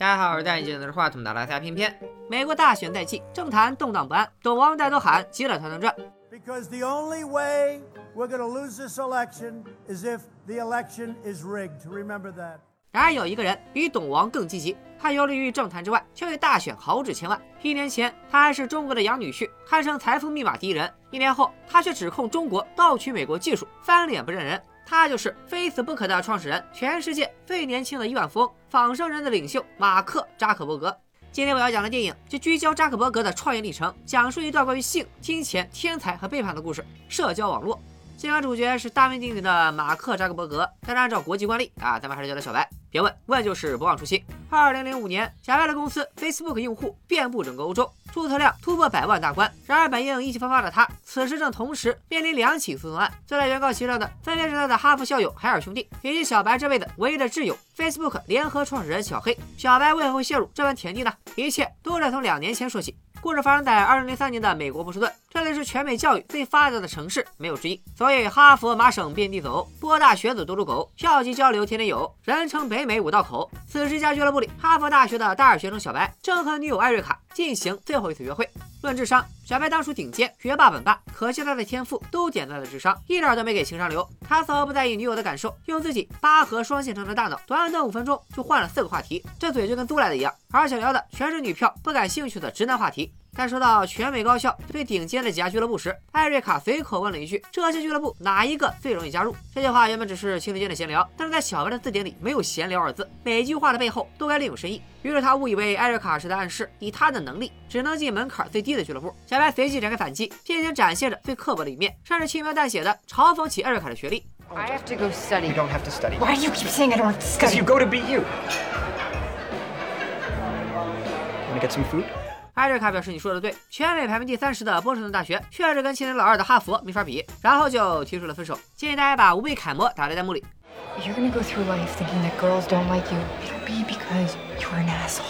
大家好，我是戴眼镜拿着话筒的拉塞偏偏。美国大选在即，政坛动荡不安，董王带头喊急了团团转。Because the only way we're going to lose this election is if the election is rigged. Remember that. 然而有一个人比董王更积极，他游离于政坛之外，却为大选豪掷千万。一年前，他还是中国的养女婿，堪称财富密码第一人；一年后，他却指控中国盗取美国技术，翻脸不认人。他就是非死不可的创始人，全世界最年轻的亿万富翁，仿生人的领袖马克扎克伯格。今天我要讲的电影就聚焦扎克伯格的创业历程，讲述一段关于性、金钱、天才和背叛的故事。社交网络。尽管主角是大名鼎鼎的马克扎克伯格，但是按照国际惯例啊，咱们还是叫他小白。别问，问就是不忘初心。二零零五年，小白的公司 Facebook 用户遍布整个欧洲，注册量突破百万大关。然而，本应意气风发的他，此时正同时面临两起诉讼案。坐在原告席上的，分别是他的哈佛校友海尔兄弟，以及小白这辈子唯一的挚友 Facebook 联合创始人小黑。小白为何会陷入这般田地呢？一切都得从两年前说起。故事发生在二零零三年的美国波士顿，这里是全美教育最发达的城市，没有之一。所以哈佛麻省遍地走，波大学子多如狗，校级交流天天有，人称北美五道口。此时家俱乐部里，哈佛大学的大二学生小白正和女友艾瑞卡进行最后一次约会。论智商，小白当属顶尖，学霸本霸，可惜他的天赋都点在了智商，一点都没给情商留。他丝毫不在意女友的感受，用自己八核双线程的大脑，短短五分钟就换了四个话题，这嘴就跟租来的一样，而且聊的全是女票不感兴趣的直男话题。在说到全美高校最顶尖的几家俱乐部时，艾瑞卡随口问了一句：“这些俱乐部哪一个最容易加入？”这句话原本只是情侣间的闲聊，但是在小白的字典里没有“闲聊”二字，每句话的背后都该另有深意。于是他误以为艾瑞卡是在暗示，以他的能力只能进门槛最低的俱乐部。小白随即展开反击，并且展现着最刻薄的一面，甚至轻描淡写的嘲讽起艾瑞卡的学历。I have to go study. You don't have to study. Why do you keep saying I don't have to Because you go to be you. Wanna get some food? 艾瑞卡表示：“你说的对，全美排名第三十的波士顿大学确实跟青年老二的哈佛没法比。”然后就提出了分手。建议大家把无畏楷模打在弹幕里。If you're gonna go through life thinking that girls don't like you, it'll be because you're an asshole.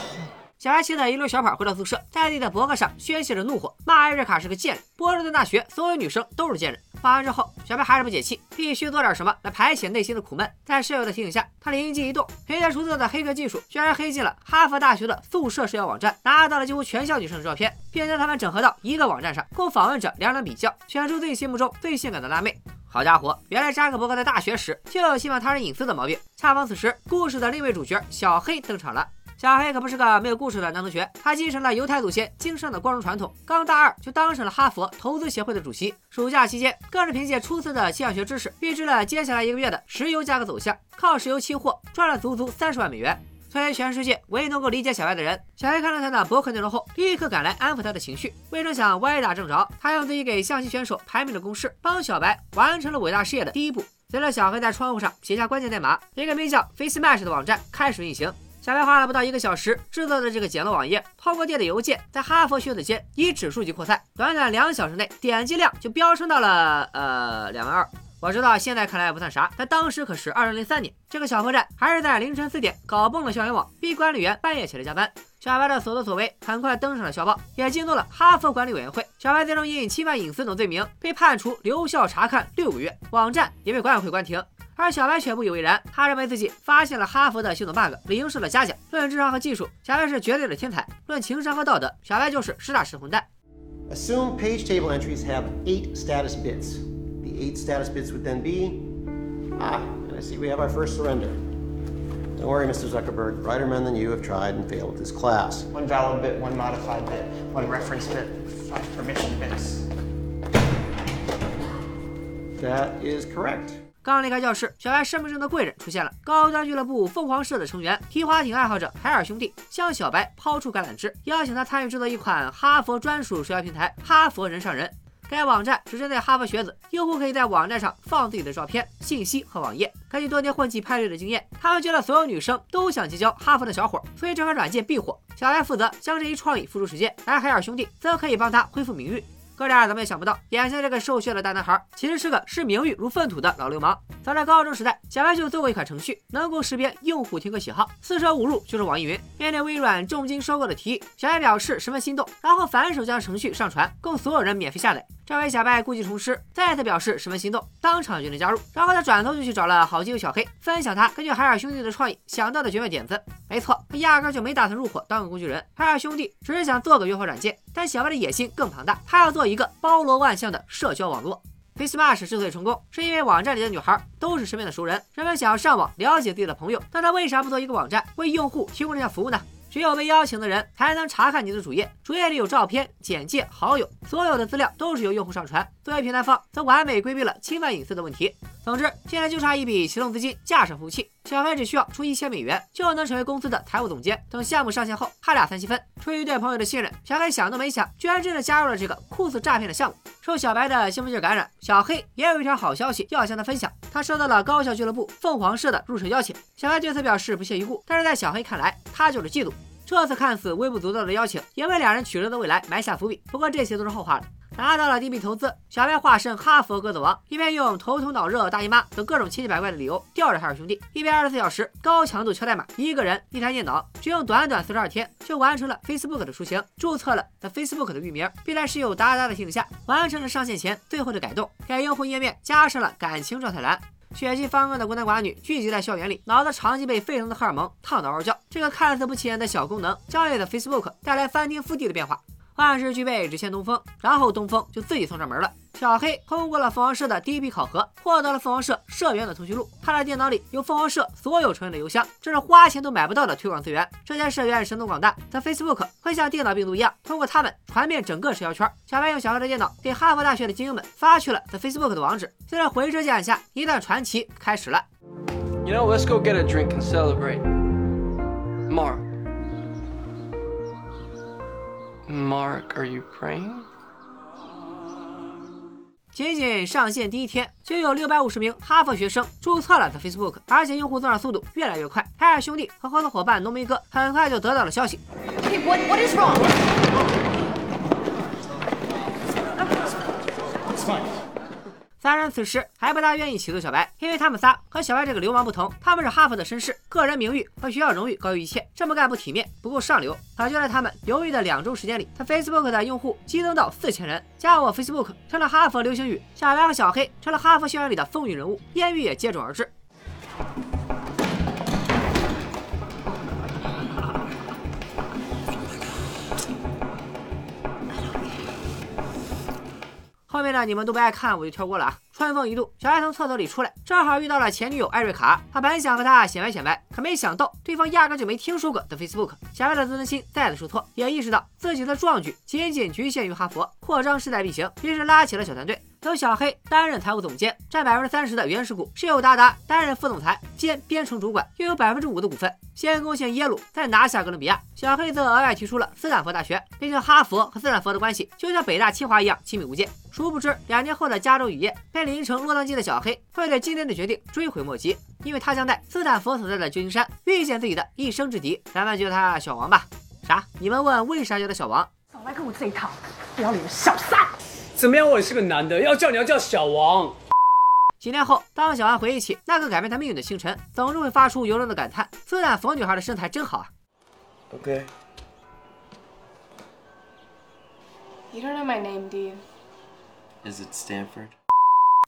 小白骑着一溜小跑回到宿舍，在自己的博客上宣泄着怒火，骂艾瑞卡是个贱人。波士顿大学所有女生都是贱人。发完之后，小白还是不解气，必须做点什么来排遣内心的苦闷。在室友的提醒下，他灵机一动，凭借出色的黑客技术，居然黑进了哈佛大学的宿舍社交网站，拿到了几乎全校女生的照片，并将她们整合到一个网站上，供访问者两两比较，选出自己心目中最性感的辣妹。好家伙，原来扎克伯格在大学时就有侵犯他人隐私的毛病。恰逢此时，故事的另一位主角小黑登场了。小黑可不是个没有故事的男同学，他继承了犹太祖先经商的光荣传统，刚大二就当上了哈佛投资协会的主席。暑假期间，更是凭借出色的气象学知识，预知了接下来一个月的石油价格走向，靠石油期货赚了足足三十万美元。作为全世界唯一能够理解小白的人，小黑看了他的博客内容后，立刻赶来安抚他的情绪。未成想歪打正着，他用自己给象棋选手排名的公式，帮小白完成了伟大事业的第一步。随着小黑在窗户上写下关键代码，一个名叫 FaceMash 的网站开始运行。小白花了不到一个小时制作的这个简陋网页，通过电子邮件在哈佛学子间以指数级扩散，短短两小时内点击量就飙升到了呃两万二。我知道现在看来不算啥，但当时可是二零零三年，这个小破站还是在凌晨四点搞崩了校园网，逼管理员半夜起来加班。小白的所作所为很快登上了校报，也惊动了哈佛管理委员会。小白最终因侵犯隐私等罪名被判处留校察看六个月，网站也被管委会关停。而小白却不以为然，他认为自己发现了哈佛的系统 bug，理应受到嘉奖。论智商和技术，小白是绝对的天才；论情商和道德，小白就是实打实混蛋。Assume page table entries have eight status bits. The eight status bits would then be. Ah, and I see we have our first surrender. Don't worry, Mr. Zuckerberg. Brighter men than you have tried and failed this class. One valid bit, one modified bit, one reference bit, five permission bits. That is correct. 刚离开教室，小白生命中的贵人出现了。高端俱乐部凤凰社的成员、皮划艇爱好者海尔兄弟向小白抛出橄榄枝，邀请他参与制作一款哈佛专属社交平台——哈佛人上人。该网站只针对哈佛学子，用户可以在网站上放自己的照片、信息和网页。根据多年混迹派对的经验，他们觉得所有女生都想结交哈佛的小伙，所以这款软件必火。小白负责将这一创意付诸实践，而海尔兄弟则可以帮他恢复名誉。哥俩怎么也想不到，眼前这个瘦削的大男孩，其实是个视名誉如粪土的老流氓。早在高中时代，小白就做过一款程序，能够识别用户听歌喜好，四舍五入就是网易云。面对微软重金收购的提议，小白表示十分心动，然后反手将程序上传，供所有人免费下载。这位小白故技重施，再次表示十分心动，当场决定加入。然后他转头就去找了好基友小黑，分享他根据海尔兄弟的创意想到的绝妙点子。没错，他压根就没打算入伙当个工具人。海尔兄弟只是想做个约炮软件，但小白的野心更庞大，他要做一个包罗万象的社交网络。FaceMash 之所以成功，是因为网站里的女孩都是身边的熟人，人们想要上网了解自己的朋友，那他为啥不做一个网站，为用户提供这项服务呢？只有被邀请的人才能查看你的主页，主页里有照片、简介、好友，所有的资料都是由用户上传。作为平台方，则完美规避了侵犯隐私的问题。总之，现在就差一笔启动资金架上服务器，小黑只需要出一千美元就能成为公司的财务总监。等项目上线后，他俩三七分。出于对朋友的信任，小黑想都没想，居然真的加入了这个酷似诈骗的项目。受小白的兴奋劲感染，小黑也有一条好消息要向他分享，他收到了高校俱乐部凤凰社的入社邀请。小黑对此表示不屑一顾，但是在小黑看来，他就是嫉妒。这次看似微不足道的邀请，也为两人取乐的未来埋下伏笔。不过这些都是后话了。拿到了第一笔投资，小白化身哈佛鸽子王，一边用头疼脑热、大姨妈等各种千奇百怪的理由吊着海尔兄弟，一边二十四小时高强度敲代码，一个人一台电脑，只用短短四十二天就完成了 Facebook 的雏形，注册了在 Facebook 的域名，并在室友达达的提醒下完成了上线前最后的改动，给用户页面加上了感情状态栏。血气方刚的孤男寡女聚集在校园里，脑子长期被沸腾的荷尔蒙烫得嗷叫。这个看似不起眼的小功能，将为了 Facebook 带来翻天覆地的变化。万事俱备，只欠东风，然后东风就自己送上门了。小黑通过了凤凰社的第一批考核，获得了凤凰社社员的通讯录。他的电脑里有凤凰社所有成员的邮箱，这是花钱都买不到的推广资源。这些社员神通广大，在 Facebook 会像电脑病毒一样，通过他们传遍整个社交圈。小白用小黑的电脑给哈佛大学的精英们发去了在 Facebook 的网址。在这回车键按下，一段传奇开始了。You know, let's go get a drink and celebrate. Mark. Mark, are you praying? 仅仅上线第一天，就有六百五十名哈佛学生注册了 The Facebook，而且用户增长速度越来越快。海尔兄弟和合作伙伴浓眉哥很快就得到了消息。Hey, what, what is wrong? 三人此时还不大愿意起诉小白，因为他们仨和小白这个流氓不同，他们是哈佛的绅士，个人名誉和学校荣誉高于一切，这么干不体面，不够上流。可就在他们犹豫的两周时间里，他 Facebook 的用户激增到四千人，加我 Facebook 成了哈佛流行语，小白和小黑成了哈佛校园里的风云人物，艳遇也接踵而至。后面的你们都不爱看，我就跳过了啊。春风一度，小白从厕所里出来，正好遇到了前女友艾瑞卡。他本想和她显摆显摆，可没想到对方压根就没听说过的 Facebook。小白的自尊心再次受挫，也意识到自己的壮举仅仅局限于哈佛，扩张势在必行，于是拉起了小团队。由小黑担任财务总监，占百分之三十的原始股；室友达达担任副总裁兼编程主管，拥有百分之五的股份。先攻陷耶鲁，再拿下哥伦比亚。小黑则额外提出了斯坦福大学，毕竟哈佛和斯坦福的关系就像北大清华一样亲密无间。殊不知，两年后的加州雨夜，被淋成落汤鸡的小黑会对今天的决定追悔莫及，因为他将在斯坦福所在的旧金山遇见自己的一生之敌。咱们就叫他小王吧。啥？你们问为啥叫他小王？少来跟我这一套，不要脸的小三！怎么样？我也是个男的，要叫你要叫小王。几年后，当小安回忆起那个改变他命运的清晨，总是会发出由衷的感叹：斯坦福女孩的身材真好啊！Okay. You don't know my name, do you? Is it Stanford?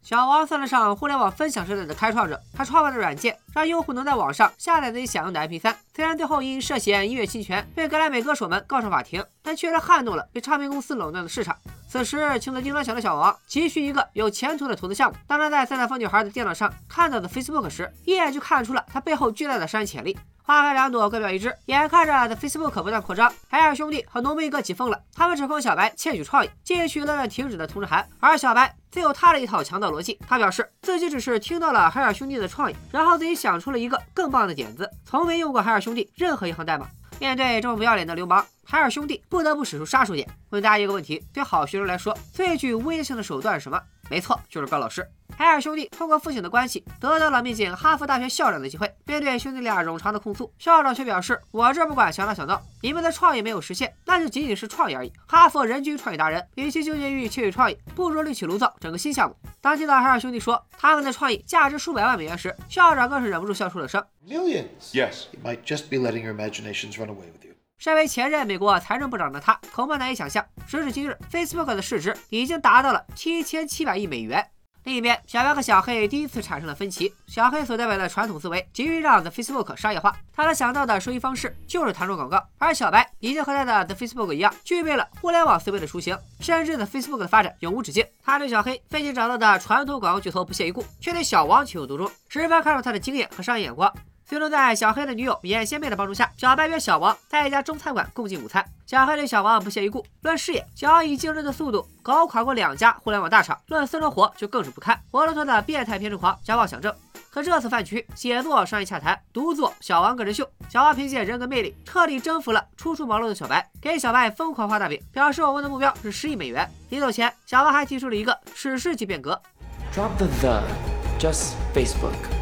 小王算得上互联网分享时代的开创者，他创办的软件让用户能在网上下载自己想用的 MP3。虽然最后因涉嫌音乐侵权被格莱美歌手们告上法庭，但确实撼动了被唱片公司垄断的市场。此时，情思叮当响的小王急需一个有前途的投资项目。当他在斯坦福女孩的电脑上看到的 Facebook 时，一眼就看出了他背后巨大的商业潜力。花开两朵，各表一枝。眼看着的 Facebook 不断扩张，海尔兄弟和农民哥起疯了。他们指控小白窃取创意，继续乱乱停止的通知函。而小白自有他的一套强盗逻辑。他表示自己只是听到了海尔兄弟的创意，然后自己想出了一个更棒的点子，从没用过海尔兄弟任何一行代码。面对这么不要脸的流氓，海尔兄弟不得不使出杀手锏。问大家一个问题：对好学生来说，最具威胁性的手段是什么？没错，就是告老师。海尔兄弟通过父亲的关系得到了面见哈佛大学校长的机会。面对兄弟俩冗长的控诉，校长却表示：“我这不管小打小闹，你们的创意没有实现，那就仅仅是创意而已。哈佛人均创意达人，与其纠结于窃取创意，不如另起炉灶整个新项目。”当听到海尔兄弟说他们的创意价值数百万美元时，校长更是忍不住笑出了声。Millions. Yes. You might just be letting your imaginations run away with you. 身为前任美国财政部长的他，恐怕难以想象，时至今日，Facebook 的市值已经达到了七千七百亿美元。另一边，小白和小黑第一次产生了分歧。小黑所代表的传统思维急于让 The Facebook 商业化，他能想到的收益方式就是弹出广告。而小白已经和他的 The Facebook 一样，具备了互联网思维的雏形，甚至 The Facebook 的发展永无止境。他对小黑费劲找到的传统广告巨头不屑一顾，却对小王情有独钟，十分看重他的经验和商业眼光。最终在小黑的女友眼仙妹的帮助下，小白约小王在一家中餐馆共进午餐。小黑对小王不屑一顾。论事业，小王以惊人的速度搞垮过两家互联网大厂；论私生活，就更是不堪，活脱脱的变态偏执狂加妄想症。可这次饭局，写作商业洽谈，独做小王个人秀。小王凭借人格魅力，彻底征服了初出茅庐的小白，给小白疯狂画大饼，表示我们的目标是十亿美元。临走前，小王还提出了一个史诗级变革：Drop the the, just Facebook.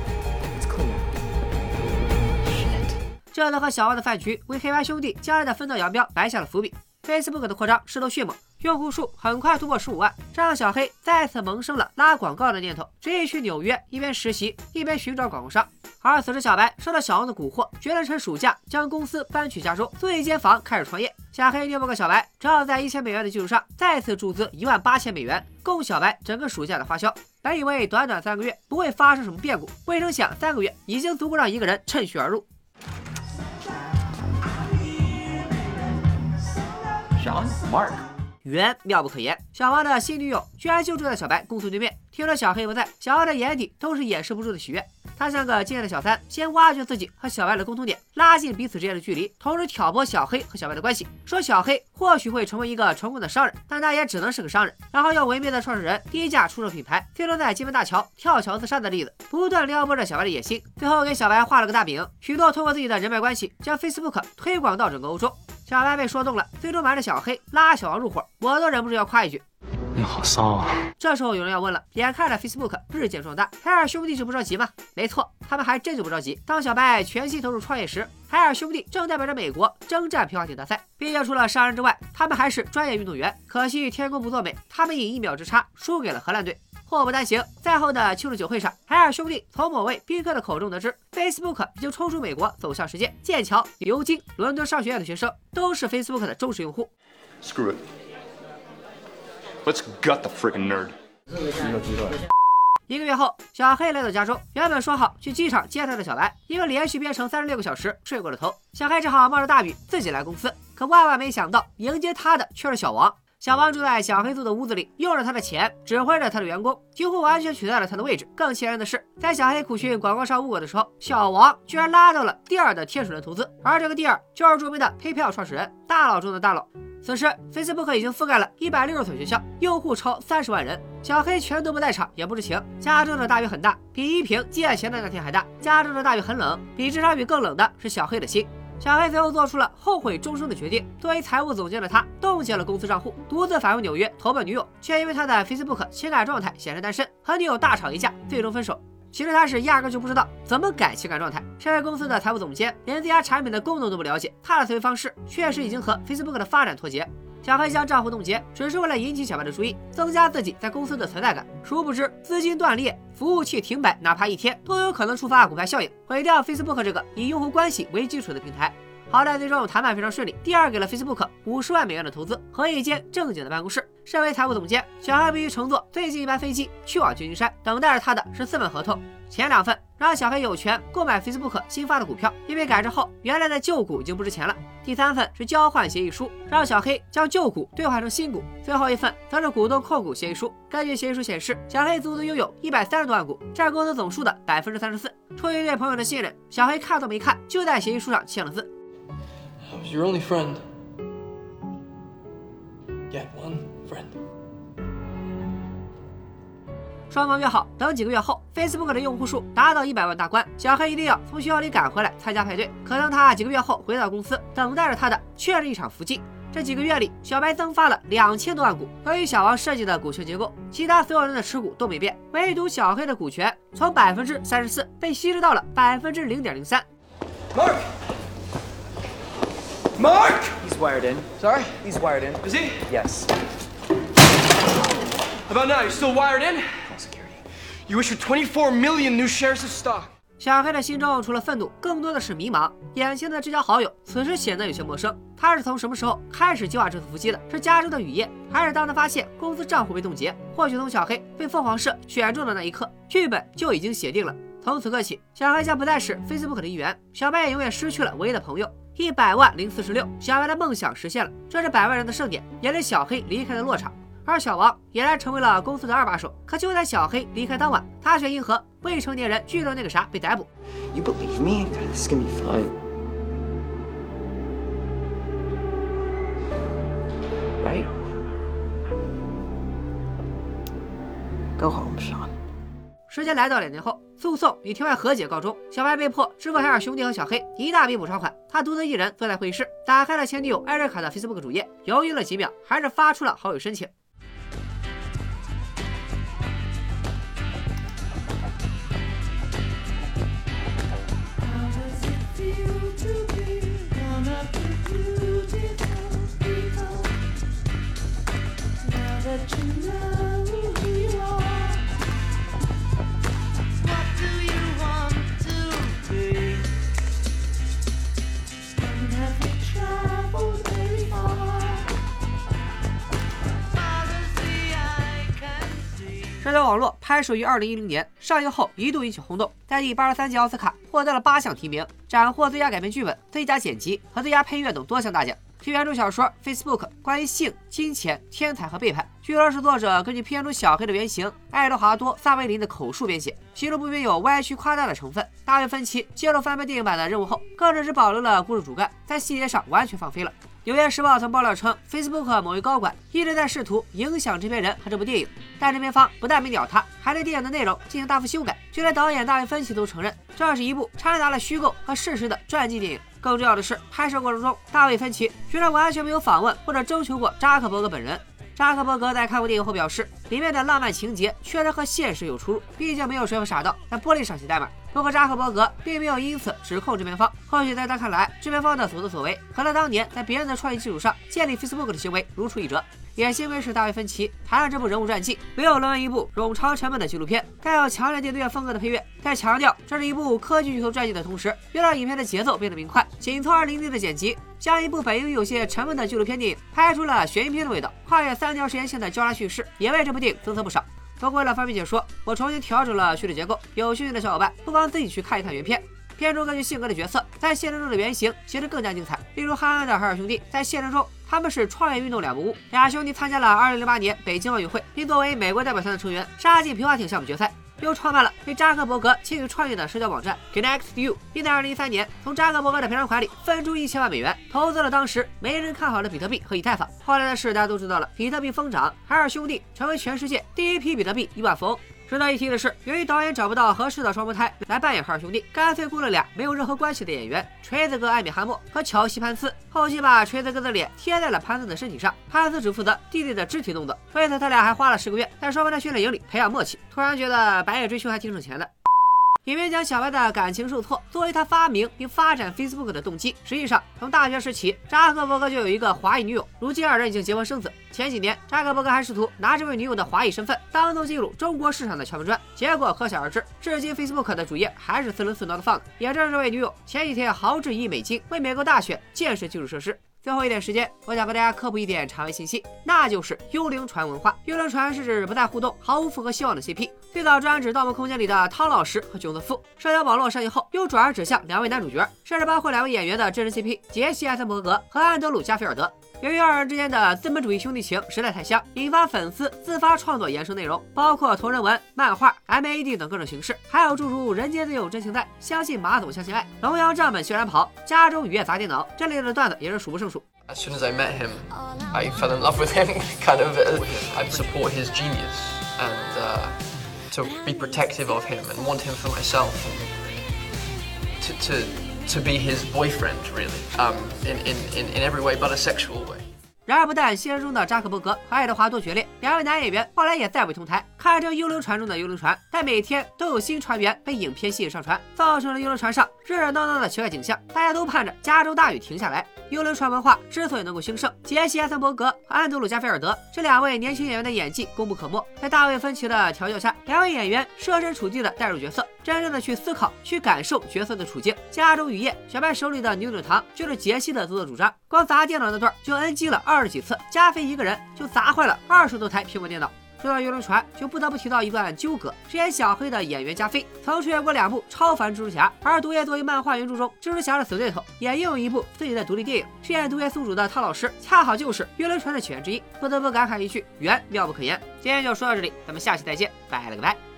这能和小王的饭局为黑白兄弟将来的分道扬镳埋下了伏笔。Facebook 的扩张势头迅猛，用户数很快突破十五万，这让小黑再次萌生了拉广告的念头，执意去纽约一边实习一边寻找广告商。而此时，小白受到小王的蛊惑，决定趁暑假将公司搬去加州，租一间房开始创业。小黑拗不过小白，只好在一千美元的基础上再次注资一万八千美元，供小白整个暑假的花销。本以为短短三个月不会发生什么变故，未成想三个月已经足够让一个人趁虚而入。Sean, Mark，缘妙不可言。小王的新女友居然就住在小白公司对面。听着小黑不在，小王的眼底都是掩饰不住的喜悦。他像个敬业的小三，先挖掘自己和小白的共同点，拉近彼此之间的距离，同时挑拨小黑和小白的关系，说小黑或许会成为一个成功的商人，但他也只能是个商人。然后用毁灭的创始人低价出售品牌，最终在金门大桥跳桥自杀的例子，不断撩拨着小白的野心。最后给小白画了个大饼，许诺通过自己的人脉关系，将 Facebook 推广到整个欧洲。小白被说动了，最终瞒着小黑拉小王入伙，我都忍不住要夸一句：“你好骚啊！”这时候有人要问了，眼看着 Facebook 日渐壮大，海尔兄弟就不着急吗？没错，他们还真就不着急。当小白全心投入创业时，海尔兄弟正代表着美国征战皮划艇大赛。毕竟除了商人之外，他们还是专业运动员。可惜天公不作美，他们以一秒之差输给了荷兰队。祸不单行，赛后的庆祝酒会上，海尔兄弟从某位宾客的口中得知，Facebook 已经冲出美国，走向世界。剑桥、牛津、伦敦商学院的学生都是 Facebook 的忠实用户。Screw it. Let's gut the freaking nerd. 一个月后，小黑来到家中，原本说好去机场接他的小白，因为连续编程三十六个小时睡过了头，小黑只好冒着大雨自己来公司。可万万没想到，迎接他的却是小王。小王住在小黑租的屋子里，用着他的钱指挥着他的员工，几乎完全取代了他的位置。更气人的是，在小黑苦寻广告商无果的时候，小王居然拉到了第二的天使轮投资，而这个第二就是著名的 PayPal 创始人，大佬中的大佬。此时，Facebook 已经覆盖了一百六十所学校，用户超三十万人。小黑全都不在场，也不知情。加州的大雨很大，比依萍借钱的那天还大。加州的大雨很冷，比这场雨更冷的是小黑的心。小黑最后做出了后悔终生的决定。作为财务总监的他，冻结了公司账户，独自返回纽约投奔女友，却因为他的 Facebook 情感状态显示单身，和女友大吵一架，最终分手。其实他是压根就不知道怎么改情感状态。身为公司的财务总监，连自家产品的功能都不了解，他的思维方式确实已经和 Facebook 的发展脱节。小黑将账户冻结，只是为了引起小白的注意，增加自己在公司的存在感。殊不知，资金断裂、服务器停摆，哪怕一天，都有可能触发股票效应，毁掉 Facebook 这个以用户关系为基础的平台。好在最终谈判非常顺利，第二给了 Facebook 五十万美元的投资和一间正经的办公室。身为财务总监，小黑必须乘坐最近一班飞机去往旧金山，等待着他的是四份合同。前两份让小黑有权购买 Facebook 新发的股票，因为改制后原来的旧股已经不值钱了。第三份是交换协议书，让小黑将旧股兑换成新股。最后一份则是股东控股协议书。根据协议书显示，小黑足足拥有一百三十多万股，占公司总数的百分之三十四。出于对朋友的信任，小黑看都没看就在协议书上签了字。Your only friend. Yet one friend. 双方约好，等几个月后，Facebook 的用户数达到一百万大关，小黑一定要从学校里赶回来参加派对。可当他几个月后回到公司，等待着他的却是一场伏击。这几个月里，小白增发了两千多万股。由于小王设计的股权结构，其他所有人的持股都没变，唯独小黑的股权从百分之三十四被稀释到了百分之零点零三。Mark! Mark! He's wired in. Sorry? He's wired in. Is he? Yes. About now? You still wired in? Call security. You issued 24 million new shares of stock. 小黑的心中除了愤怒，更多的是迷茫。眼前的这交好友此时显得有些陌生。他是从什么时候开始计划这次伏击的？是加州的雨夜，还是当他发现公司账户被冻结？或许从小黑被凤凰社选中的那一刻，剧本就已经写定了。从此刻起，小黑将不再是 Facebook 的一员，小白也永远失去了唯一的朋友。一百万零四十六，小白的梦想实现了，这是百万人的盛典，也是小黑离开的落场。而小王俨然成为了公司的二把手。可就在小黑离开当晚，他却因和未成年人聚众那个啥被逮捕。You believe me? This is gonna be fine. Right? Go home, Sean. 时间来到两年后，诉讼以庭外和解告终，小白被迫支付海尔兄弟和小黑一大笔补偿款。他独自一人坐在会议室，打开了前女友艾瑞卡的 Facebook 主页，犹豫了几秒，还是发出了好友申请。社交网络拍摄于二零一零年，上映后一度引起轰动，在第八十三届奥斯卡获得了八项提名，斩获最佳改编剧本、最佳剪辑和最佳配乐等多项大奖。其原著小说《Facebook》关于性、金钱、天才和背叛，据说是作者根据片中小黑的原型爱德华多·萨维林的口述编写，其中不免有歪曲夸大的成分。大卫·芬奇接受翻拍电影版的任务后，更是只保留了故事主干，在细节上完全放飞了。《纽约时报》曾爆料称，Facebook 某位高管一直在试图影响制片人和这部电影，但制片方不但没鸟他，还对电影的内容进行大幅修改。就连导演大卫·芬奇都承认，这是一部掺杂了虚构和事实的传记电影。更重要的是，拍摄过程中，大卫·芬奇居然完全没有访问或者征求过扎克伯格本人。扎克伯格在看过电影后表示，里面的浪漫情节确实和现实有出入，毕竟没有谁会傻到在玻璃上写代码。不过扎克伯格并没有因此指控制片方，或许在他看来，制片方的所作所为和他当年在别人的创意基础上建立 Facebook 的行为如出一辙。也幸亏是大卫·芬奇谈了这部人物传记，没有沦为一部冗长沉闷的纪录片，带有强烈电影院风格的配乐，在强调这是一部科技巨头传记的同时，又让影片的节奏变得明快。紧凑而凌厉的剪辑，将一部本应有些沉闷的纪录片电影拍出了悬疑片的味道。跨越三条时间线的交叉叙事，也为这部电影增色不少。不过为了方便解说，我重新调整了叙事结构。有兴趣的小伙伴不妨自己去看一看原片。片中根据性格的角色，在现实中的原型其实更加精彩。例如憨憨的海尔兄弟，在现实中他们是创业运动两不误。俩兄弟参加了2008年北京奥运会，并作为美国代表团的成员杀进皮划艇项目决赛。又创办了被扎克伯格亲自创业的社交网站 ConnectU，并在2013年从扎克伯格的赔偿款里分出一千万美元，投资了当时没人看好的比特币和以太坊。后来的事大家都知道了，比特币疯涨，海尔兄弟成为全世界第一批比特币亿万富翁。值得一提的是，由于导演找不到合适的双胞胎来扮演海尔兄弟，干脆雇了俩没有任何关系的演员——锤子哥艾米哈默和乔西潘斯。后期把锤子哥的脸贴在了潘斯的身体上，潘斯只负责弟弟的肢体动作。为此，他俩还花了十个月在双胞胎训练营里培养默契。突然觉得白夜追凶还挺省钱的。影片将小白的感情受挫，作为他发明并发展 Facebook 的动机。实际上，从大学时期，扎克伯格就有一个华裔女友，如今二人已经结婚生子。前几年，扎克伯格还试图拿这位女友的华裔身份当做进入中国市场的敲门砖，结果可想而知。至今，Facebook 的主页还是四轮四挪的放。也正是这位女友前几天豪掷一亿美金为美国大选建设基础设施。最后一点时间，我想和大家科普一点长尾信息，那就是幽灵船文化。幽灵船是指不再互动、毫无复合希望的 CP，最早专指《盗梦空间》里的汤老师和囧子富。社交网络上映后，又转而指向两位男主角，甚至包括两位演员的真人 CP 杰西·艾森伯格和安德鲁·加菲尔德。由于二人之间的资本主义兄弟情实在太香，引发粉丝自发创作衍生内容，包括同人文、漫画、MAD 等各种形式，还有诸如“人间自有真情在”、“相信马总相信爱”、“龙阳账本学然跑”、“家中雨夜砸电脑”这类的段子也是数不胜数。As soon as I met him, I fell in love with him. Kind of, uh, I support his genius and uh, to be protective of him and want him for myself. And to, to, to be his boyfriend, really, um, in, in, in, in every way but a sexual way. 然而，不但现实中的扎克伯格和爱德华多决裂，两位男演员后来也再未同台，堪称幽灵船中的幽灵船。但每天都有新船员被影片吸引上船，造成了幽灵船上热热闹闹的奇怪景象。大家都盼着加州大雨停下来。幽灵船文化之所以能够兴盛，杰西·艾森伯格和安德鲁·加菲尔德这两位年轻演员的演技功不可没。在大卫·芬奇的调教下，两位演员设身处地的带入角色，真正的去思考、去感受角色的处境。家中雨夜，小白手里的扭扭糖就是杰西的自作主张。光砸电脑那段就 NG 了二十几次，加菲一个人就砸坏了二十多台苹果电脑。说到游轮船，就不得不提到一段纠葛。饰演小黑的演员加菲曾出演过两部超凡蜘蛛侠，而毒液作为漫画原著中蜘蛛侠的死对头，也拥有一部自己的独立电影。饰演毒液宿主的汤老师，恰好就是游轮船的起源之一，不得不感慨一句：缘妙不可言。今天就说到这里，咱们下期再见，拜了个拜。